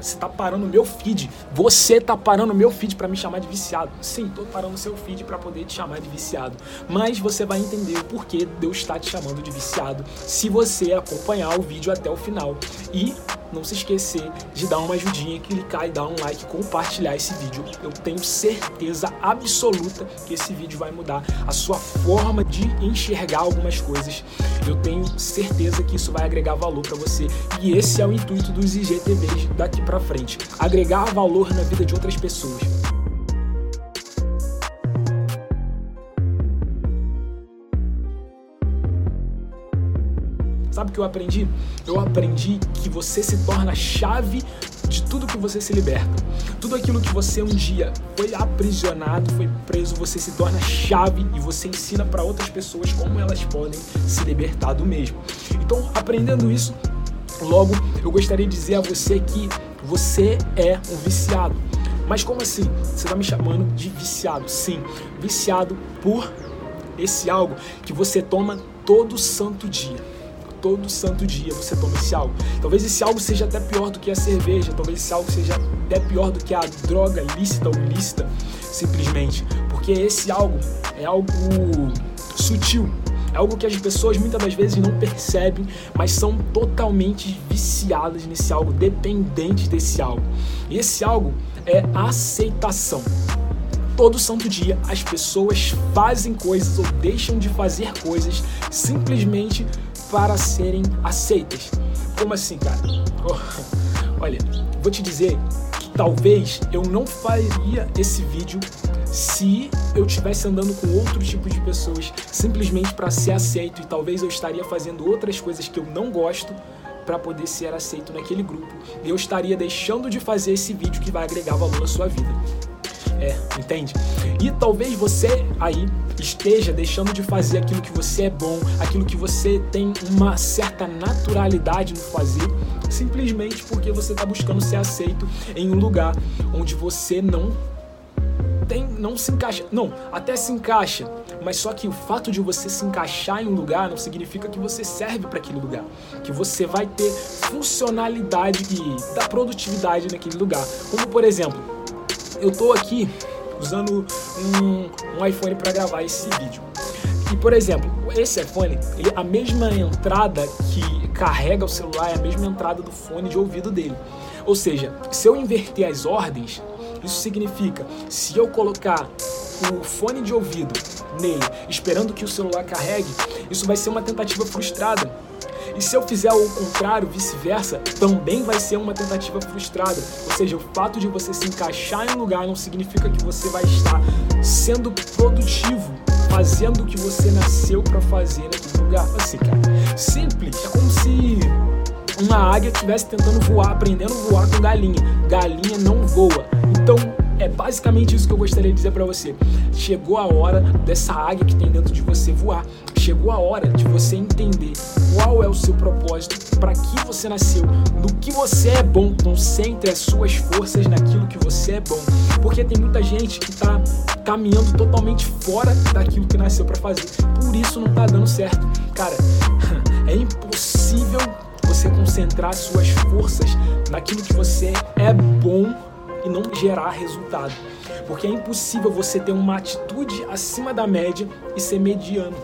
você tá parando o meu feed. Você tá parando o meu feed para me chamar de viciado. Sim, tô parando o seu feed para poder te chamar de viciado. Mas você vai entender o porquê Deus está te chamando de viciado se você acompanhar o vídeo até o final. E não se esquecer de dar uma ajudinha, clicar e dar um like, compartilhar esse vídeo. Eu tenho certeza absoluta que esse vídeo vai mudar a sua forma de enxergar algumas coisas. Eu tenho certeza que isso vai agregar valor para você e esse é o intuito dos IGTVs daqui para frente, agregar valor na vida de outras pessoas. Sabe o que eu aprendi? Eu aprendi que você se torna a chave de tudo que você se liberta. Tudo aquilo que você um dia foi aprisionado, foi preso, você se torna chave e você ensina para outras pessoas como elas podem se libertar do mesmo. Então, aprendendo isso, logo eu gostaria de dizer a você que você é um viciado. Mas como assim? Você está me chamando de viciado? Sim, viciado por esse algo que você toma todo santo dia todo santo dia você toma esse algo. Talvez esse algo seja até pior do que a cerveja, talvez esse algo seja até pior do que a droga lícita ou ilícita, simplesmente. Porque esse algo é algo sutil, é algo que as pessoas muitas das vezes não percebem, mas são totalmente viciadas nesse algo, dependentes desse algo. E esse algo é aceitação todo santo dia as pessoas fazem coisas ou deixam de fazer coisas simplesmente para serem aceitas. Como assim, cara? Oh, olha, vou te dizer que talvez eu não faria esse vídeo se eu estivesse andando com outro tipo de pessoas simplesmente para ser aceito e talvez eu estaria fazendo outras coisas que eu não gosto para poder ser aceito naquele grupo. E eu estaria deixando de fazer esse vídeo que vai agregar valor na sua vida. É, entende? E talvez você aí esteja deixando de fazer aquilo que você é bom, aquilo que você tem uma certa naturalidade no fazer, simplesmente porque você está buscando ser aceito em um lugar onde você não tem, não se encaixa. Não, até se encaixa, mas só que o fato de você se encaixar em um lugar não significa que você serve para aquele lugar, que você vai ter funcionalidade e da produtividade naquele lugar. Como por exemplo, eu tô aqui usando um, um iPhone para gravar esse vídeo. E por exemplo, esse iPhone, ele, a mesma entrada que carrega o celular é a mesma entrada do fone de ouvido dele. Ou seja, se eu inverter as ordens, isso significa se eu colocar o fone de ouvido nele, esperando que o celular carregue, isso vai ser uma tentativa frustrada e se eu fizer o contrário, vice-versa, também vai ser uma tentativa frustrada. Ou seja, o fato de você se encaixar em um lugar não significa que você vai estar sendo produtivo, fazendo o que você nasceu para fazer naquele lugar. Assim, cara, simples. É como se uma águia estivesse tentando voar, aprendendo a voar com galinha. Galinha não voa. Então, é basicamente isso que eu gostaria de dizer para você. Chegou a hora dessa águia que tem dentro de você voar. Chegou a hora de você entender qual é o seu propósito, para que você nasceu, no que você é bom. Concentre as suas forças naquilo que você é bom. Porque tem muita gente que está caminhando totalmente fora daquilo que nasceu para fazer. Por isso não está dando certo. Cara, é impossível você concentrar suas forças naquilo que você é bom e não gerar resultado. Porque é impossível você ter uma atitude acima da média e ser mediano.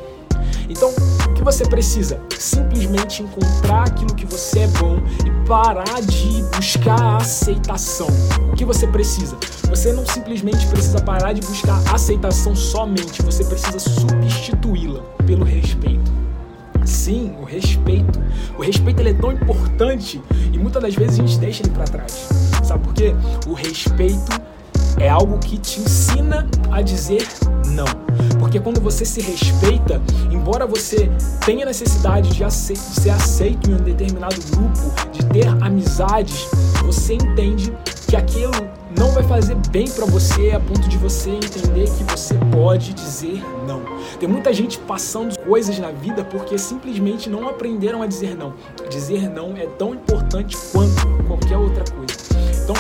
Então, o que você precisa? Simplesmente encontrar aquilo que você é bom e parar de buscar a aceitação. O que você precisa? Você não simplesmente precisa parar de buscar aceitação somente, você precisa substituí-la pelo respeito. Sim, o respeito. O respeito ele é tão importante e muitas das vezes a gente deixa ele para trás. Sabe por quê? O respeito é algo que te ensina a dizer não. Porque quando você se respeita, embora você tenha necessidade de, de ser aceito em um determinado grupo, de ter amizades, você entende que aquilo não vai fazer bem para você a ponto de você entender que você pode dizer não. Tem muita gente passando coisas na vida porque simplesmente não aprenderam a dizer não. Dizer não é tão importante quanto qualquer outra coisa. Então,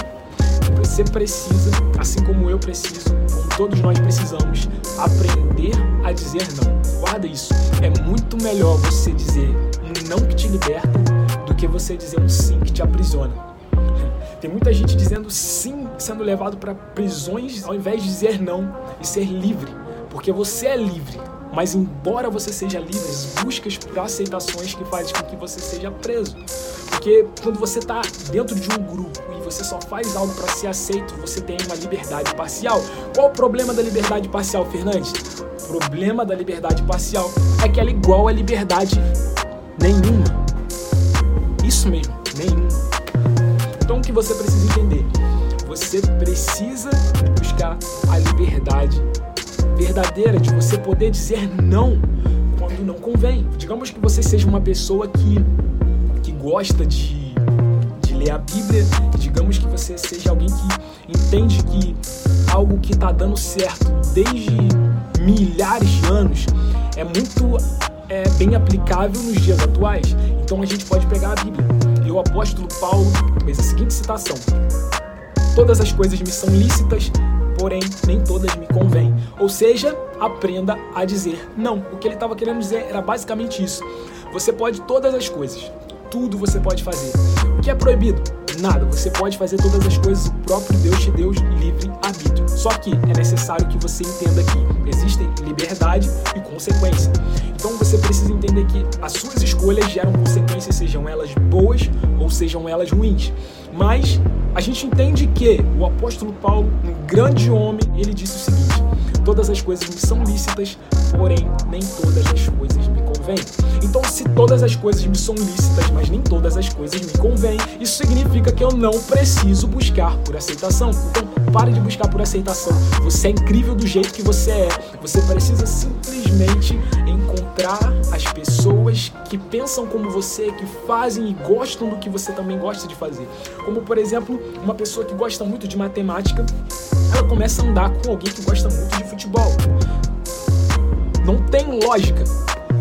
você precisa, assim como eu preciso, todos nós precisamos, aprender a dizer não. Guarda isso. É muito melhor você dizer um não que te liberta do que você dizer um sim que te aprisiona. Tem muita gente dizendo sim, sendo levado para prisões, ao invés de dizer não e ser livre, porque você é livre. Mas embora você seja livre, as buscas por aceitações que fazem com que você seja preso. Porque quando você está dentro de um grupo e você só faz algo para ser aceito, você tem uma liberdade parcial. Qual o problema da liberdade parcial, Fernandes? O problema da liberdade parcial é que ela é igual à liberdade nenhuma. Isso mesmo, nenhuma. Então o que você precisa entender? Você precisa buscar a liberdade verdadeira de você poder dizer não quando não convém. Digamos que você seja uma pessoa que gosta de, de ler a Bíblia, digamos que você seja alguém que entende que algo que está dando certo desde milhares de anos é muito é, bem aplicável nos dias atuais. Então a gente pode pegar a Bíblia. E o apóstolo Paulo fez a seguinte citação: Todas as coisas me são lícitas, porém nem todas me convêm. Ou seja, aprenda a dizer não. O que ele estava querendo dizer era basicamente isso. Você pode todas as coisas, tudo você pode fazer. O que é proibido? Nada. Você pode fazer todas as coisas, o próprio Deus te deu livre arbítrio. Só que é necessário que você entenda que existem liberdade e consequência. Então você precisa entender que as suas escolhas geram consequências, sejam elas boas ou sejam elas ruins. Mas a gente entende que o apóstolo Paulo, um grande homem, ele disse o seguinte: todas as coisas me são lícitas, porém nem todas as coisas me convêm. Então, se todas as coisas me são lícitas, mas nem todas as coisas me convêm, isso significa que eu não preciso buscar por aceitação. Então, pare de buscar por aceitação. Você é incrível do jeito que você é. Você precisa simplesmente encontrar as pessoas que pensam como você, que fazem e gostam do que você também gosta de fazer. Como, por exemplo, uma pessoa que gosta muito de matemática, ela começa a andar com alguém que gosta muito de futebol. Tem lógica.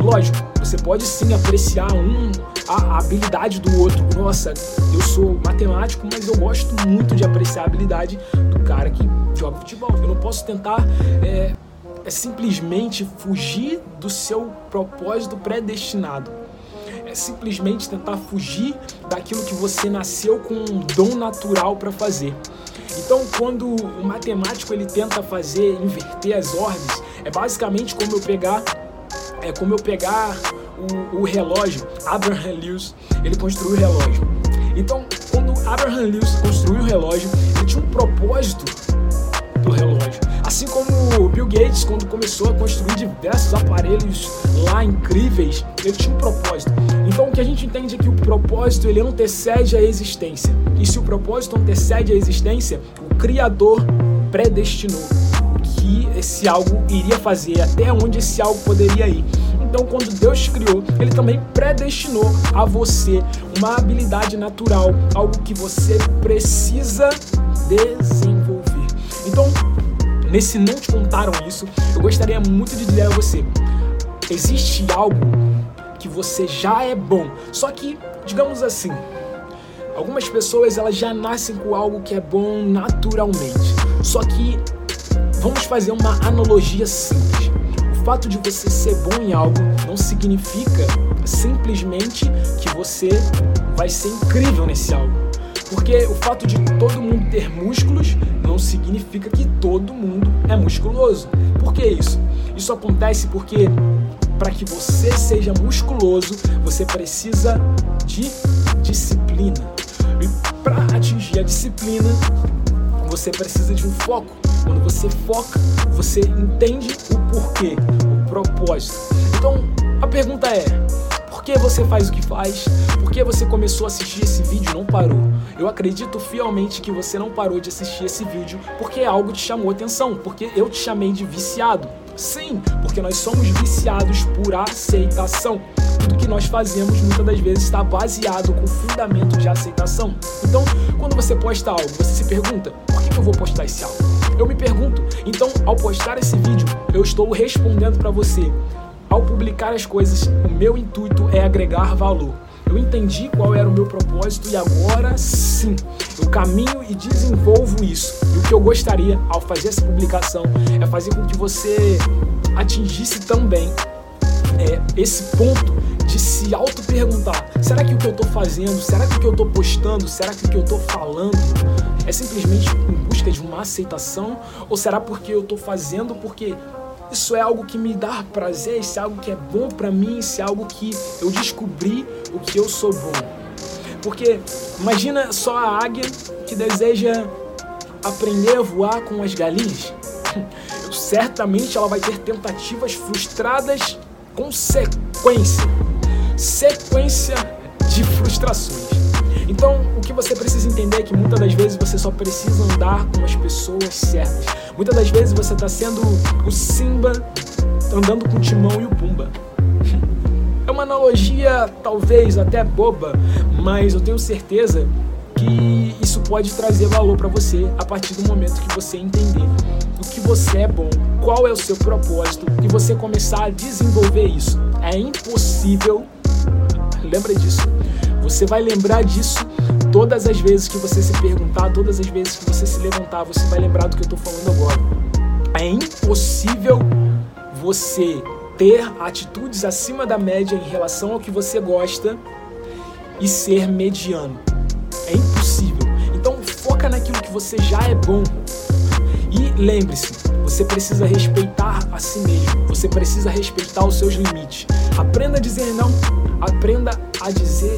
Lógico, você pode sim apreciar um, a, a habilidade do outro. Nossa, eu sou matemático, mas eu gosto muito de apreciar a habilidade do cara que joga futebol. Eu não posso tentar é, é simplesmente fugir do seu propósito predestinado. É simplesmente tentar fugir daquilo que você nasceu com um dom natural para fazer. Então, quando o matemático ele tenta fazer inverter as ordens, é basicamente como eu pegar é como eu pegar o, o relógio. Abraham Lewis, ele construiu o relógio. Então, quando Abraham Lewis construiu o relógio, ele tinha um propósito do relógio. Assim como o Bill Gates, quando começou a construir diversos aparelhos lá incríveis, ele tinha um propósito. Então o que a gente entende é que o propósito ele antecede a existência. E se o propósito antecede a existência, o Criador predestinou que esse algo iria fazer, até onde esse algo poderia ir. Então, quando Deus te criou, Ele também predestinou a você uma habilidade natural, algo que você precisa desenvolver. Então, nesse não te contaram isso, eu gostaria muito de dizer a você: existe algo que você já é bom, só que, digamos assim, algumas pessoas elas já nascem com algo que é bom naturalmente. Só que vamos fazer uma analogia simples. O fato de você ser bom em algo não significa simplesmente que você vai ser incrível nesse algo. Porque o fato de todo mundo ter músculos não significa que todo mundo é musculoso. Por que isso? Isso acontece porque para que você seja musculoso, você precisa de disciplina. E para atingir a disciplina, você precisa de um foco. Quando você foca, você entende o porquê, o propósito. Então, a pergunta é: que você faz o que faz? Por que você começou a assistir esse vídeo e não parou? Eu acredito fielmente que você não parou de assistir esse vídeo porque algo te chamou atenção, porque eu te chamei de viciado. Sim, porque nós somos viciados por aceitação. Tudo que nós fazemos muitas das vezes está baseado com fundamento de aceitação. Então, quando você posta algo, você se pergunta: por que eu vou postar esse algo? Eu me pergunto. Então, ao postar esse vídeo, eu estou respondendo para você ao publicar as coisas, o meu intuito é agregar valor. Eu entendi qual era o meu propósito e agora sim, eu caminho e desenvolvo isso. E o que eu gostaria ao fazer essa publicação é fazer com que você atingisse também é, esse ponto de se auto-perguntar: será que o que eu estou fazendo, será que o que eu estou postando, será que o que eu estou falando é simplesmente em busca de uma aceitação? Ou será porque eu estou fazendo porque isso é algo que me dá prazer, isso é algo que é bom para mim, isso é algo que eu descobri o que eu sou bom? Porque imagina só a águia que deseja aprender a voar com as galinhas. Certamente ela vai ter tentativas frustradas com sequência. Sequência de frustrações. Então, que você precisa entender é que muitas das vezes você só precisa andar com as pessoas certas. Muitas das vezes você está sendo o Simba andando com o Timão e o Pumba. É uma analogia talvez até boba, mas eu tenho certeza que isso pode trazer valor para você a partir do momento que você entender o que você é bom, qual é o seu propósito e você começar a desenvolver isso. É impossível, lembra disso. Você vai lembrar disso todas as vezes que você se perguntar, todas as vezes que você se levantar, você vai lembrar do que eu estou falando agora. É impossível você ter atitudes acima da média em relação ao que você gosta e ser mediano. É impossível. Então foca naquilo que você já é bom. E lembre-se, você precisa respeitar a si mesmo. Você precisa respeitar os seus limites. Aprenda a dizer não. Aprenda a dizer.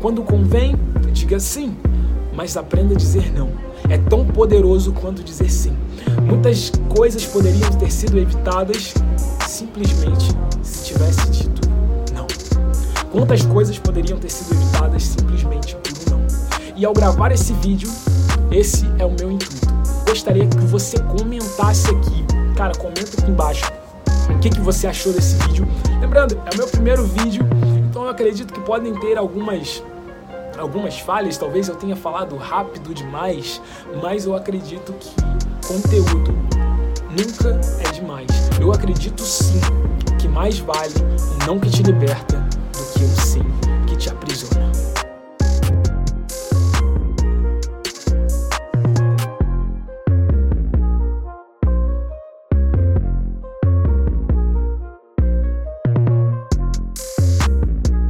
Quando convém, diga sim, mas aprenda a dizer não. É tão poderoso quanto dizer sim. Muitas coisas poderiam ter sido evitadas simplesmente se tivesse dito não. Quantas coisas poderiam ter sido evitadas simplesmente por não. E ao gravar esse vídeo, esse é o meu intuito. Gostaria que você comentasse aqui. Cara, comenta aqui embaixo o que, que você achou desse vídeo. Lembrando, é o meu primeiro vídeo eu acredito que podem ter algumas algumas falhas, talvez eu tenha falado rápido demais, mas eu acredito que conteúdo nunca é demais. Eu acredito sim que mais vale um não que te liberta do que um sim que te aprisiona.